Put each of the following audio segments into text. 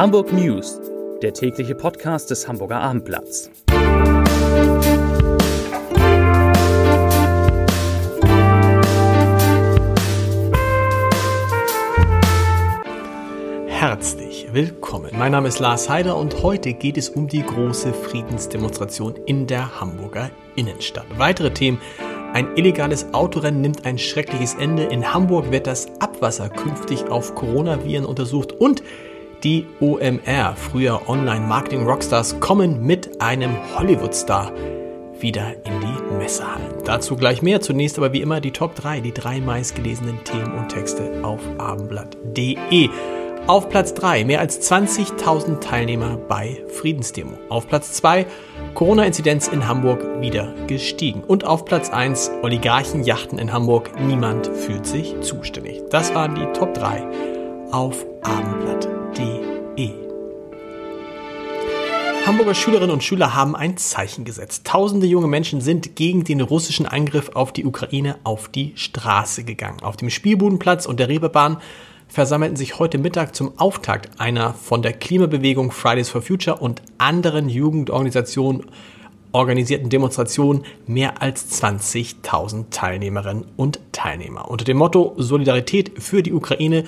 Hamburg News, der tägliche Podcast des Hamburger Abendblatts. Herzlich willkommen. Mein Name ist Lars Heider und heute geht es um die große Friedensdemonstration in der Hamburger Innenstadt. Weitere Themen ein illegales Autorennen nimmt ein schreckliches Ende. In Hamburg wird das Abwasser künftig auf Coronaviren untersucht und die OMR, früher Online-Marketing-Rockstars, kommen mit einem Hollywood-Star wieder in die Messehallen. Dazu gleich mehr. Zunächst aber wie immer die Top 3, die drei meistgelesenen Themen und Texte auf abendblatt.de. Auf Platz 3 mehr als 20.000 Teilnehmer bei Friedensdemo. Auf Platz 2 Corona-Inzidenz in Hamburg wieder gestiegen. Und auf Platz 1 Oligarchenjachten in Hamburg. Niemand fühlt sich zuständig. Das waren die Top 3 auf abendblatt.de. Hamburger Schülerinnen und Schüler haben ein Zeichen gesetzt. Tausende junge Menschen sind gegen den russischen Angriff auf die Ukraine auf die Straße gegangen. Auf dem Spielbudenplatz und der Reeperbahn versammelten sich heute Mittag zum Auftakt einer von der Klimabewegung Fridays for Future und anderen Jugendorganisationen organisierten Demonstration mehr als 20.000 Teilnehmerinnen und Teilnehmer. Unter dem Motto Solidarität für die Ukraine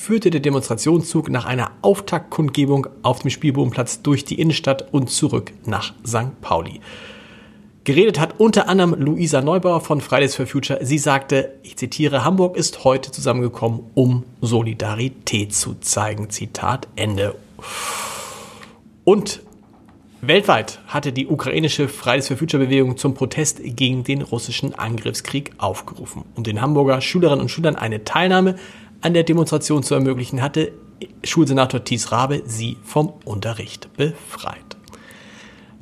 führte der Demonstrationszug nach einer Auftaktkundgebung auf dem Spielbodenplatz durch die Innenstadt und zurück nach St. Pauli. Geredet hat unter anderem Luisa Neubauer von Fridays for Future. Sie sagte, ich zitiere, Hamburg ist heute zusammengekommen, um Solidarität zu zeigen. Zitat Ende. Und weltweit hatte die ukrainische Fridays for Future Bewegung zum Protest gegen den russischen Angriffskrieg aufgerufen. Um den Hamburger Schülerinnen und Schülern eine Teilnahme an der Demonstration zu ermöglichen, hatte Schulsenator Thies Rabe sie vom Unterricht befreit.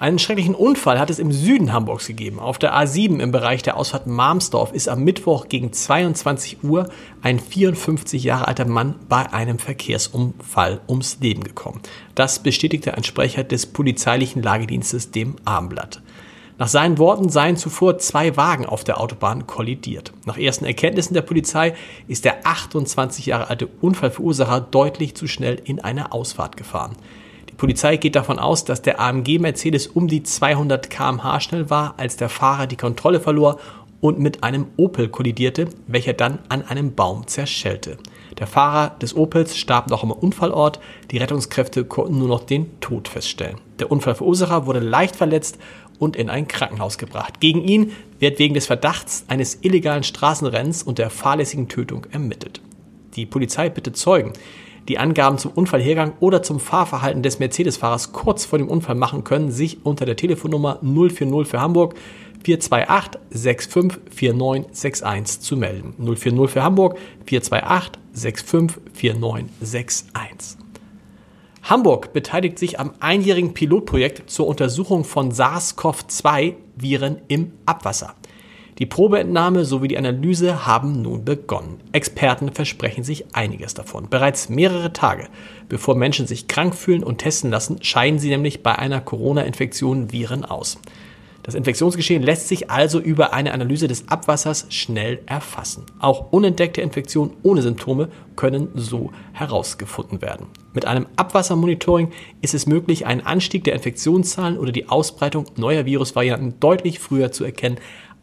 Einen schrecklichen Unfall hat es im Süden Hamburgs gegeben. Auf der A7 im Bereich der Ausfahrt Marmsdorf ist am Mittwoch gegen 22 Uhr ein 54 Jahre alter Mann bei einem Verkehrsunfall ums Leben gekommen. Das bestätigte ein Sprecher des polizeilichen Lagedienstes dem Abendblatt. Nach seinen Worten seien zuvor zwei Wagen auf der Autobahn kollidiert. Nach ersten Erkenntnissen der Polizei ist der 28 Jahre alte Unfallverursacher deutlich zu schnell in eine Ausfahrt gefahren. Polizei geht davon aus, dass der AMG Mercedes um die 200 km/h schnell war, als der Fahrer die Kontrolle verlor und mit einem Opel kollidierte, welcher dann an einem Baum zerschellte. Der Fahrer des Opels starb noch am Unfallort, die Rettungskräfte konnten nur noch den Tod feststellen. Der Unfallverursacher wurde leicht verletzt und in ein Krankenhaus gebracht. Gegen ihn wird wegen des Verdachts eines illegalen Straßenrennens und der fahrlässigen Tötung ermittelt. Die Polizei bittet Zeugen, die Angaben zum Unfallhergang oder zum Fahrverhalten des Mercedes-Fahrers kurz vor dem Unfall machen können, sich unter der Telefonnummer 040 für Hamburg 428 654961 zu melden. 040 für Hamburg 428 654961. Hamburg beteiligt sich am einjährigen Pilotprojekt zur Untersuchung von SARS-CoV-2-Viren im Abwasser. Die Probeentnahme sowie die Analyse haben nun begonnen. Experten versprechen sich einiges davon. Bereits mehrere Tage bevor Menschen sich krank fühlen und testen lassen, scheiden sie nämlich bei einer Corona-Infektion Viren aus. Das Infektionsgeschehen lässt sich also über eine Analyse des Abwassers schnell erfassen. Auch unentdeckte Infektionen ohne Symptome können so herausgefunden werden. Mit einem Abwassermonitoring ist es möglich, einen Anstieg der Infektionszahlen oder die Ausbreitung neuer Virusvarianten deutlich früher zu erkennen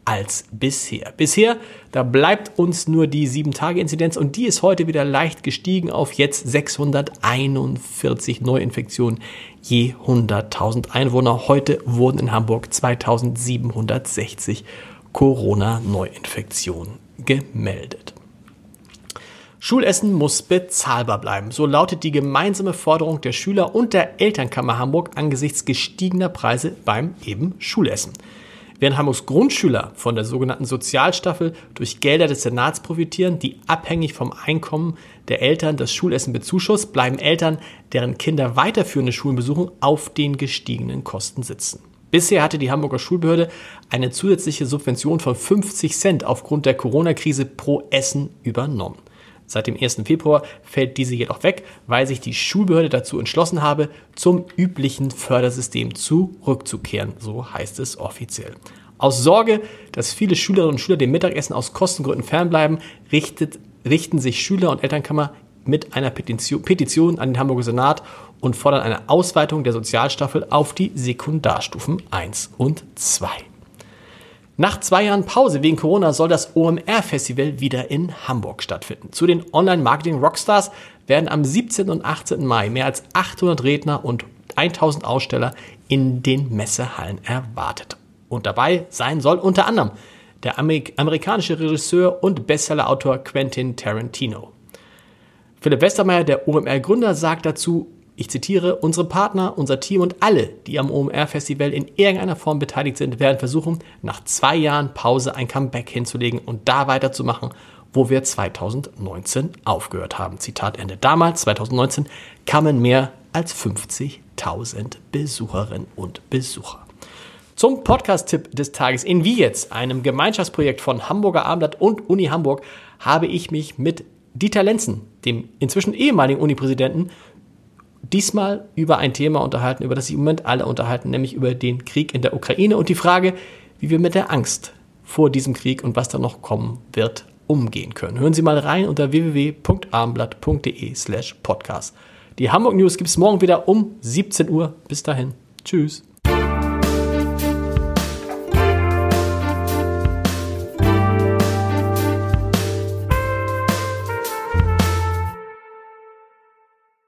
als bisher. Bisher, da bleibt uns nur die 7-Tage-Inzidenz und die ist heute wieder leicht gestiegen auf jetzt 641 Neuinfektionen je 100.000 Einwohner. Heute wurden in Hamburg 2760 Corona-Neuinfektionen gemeldet. Schulessen muss bezahlbar bleiben. So lautet die gemeinsame Forderung der Schüler und der Elternkammer Hamburg angesichts gestiegener Preise beim eben Schulessen. Während Hamburgs Grundschüler von der sogenannten Sozialstaffel durch Gelder des Senats profitieren, die abhängig vom Einkommen der Eltern das Schulessen bezuschusst, bleiben Eltern, deren Kinder weiterführende Schulen besuchen, auf den gestiegenen Kosten sitzen. Bisher hatte die Hamburger Schulbehörde eine zusätzliche Subvention von 50 Cent aufgrund der Corona-Krise pro Essen übernommen. Seit dem 1. Februar fällt diese jedoch weg, weil sich die Schulbehörde dazu entschlossen habe, zum üblichen Fördersystem zurückzukehren, so heißt es offiziell. Aus Sorge, dass viele Schülerinnen und Schüler dem Mittagessen aus Kostengründen fernbleiben, richtet, richten sich Schüler und Elternkammer mit einer Petition, Petition an den Hamburger Senat und fordern eine Ausweitung der Sozialstaffel auf die Sekundarstufen 1 und 2. Nach zwei Jahren Pause wegen Corona soll das OMR-Festival wieder in Hamburg stattfinden. Zu den Online-Marketing-Rockstars werden am 17. und 18. Mai mehr als 800 Redner und 1000 Aussteller in den Messehallen erwartet. Und dabei sein soll unter anderem der amerikanische Regisseur und Bestsellerautor Quentin Tarantino. Philipp Westermeier, der OMR-Gründer, sagt dazu, ich zitiere, unsere Partner, unser Team und alle, die am OMR-Festival in irgendeiner Form beteiligt sind, werden versuchen, nach zwei Jahren Pause ein Comeback hinzulegen und da weiterzumachen, wo wir 2019 aufgehört haben. Zitat Ende. Damals, 2019, kamen mehr als 50.000 Besucherinnen und Besucher. Zum Podcast-Tipp des Tages in Wie jetzt, einem Gemeinschaftsprojekt von Hamburger Abendblatt und Uni Hamburg, habe ich mich mit Dieter Lenzen, dem inzwischen ehemaligen Unipräsidenten, diesmal über ein Thema unterhalten, über das sich im Moment alle unterhalten, nämlich über den Krieg in der Ukraine und die Frage, wie wir mit der Angst vor diesem Krieg und was da noch kommen wird, umgehen können. Hören Sie mal rein unter www.abendblatt.de slash podcast. Die Hamburg News gibt es morgen wieder um 17 Uhr. Bis dahin. Tschüss.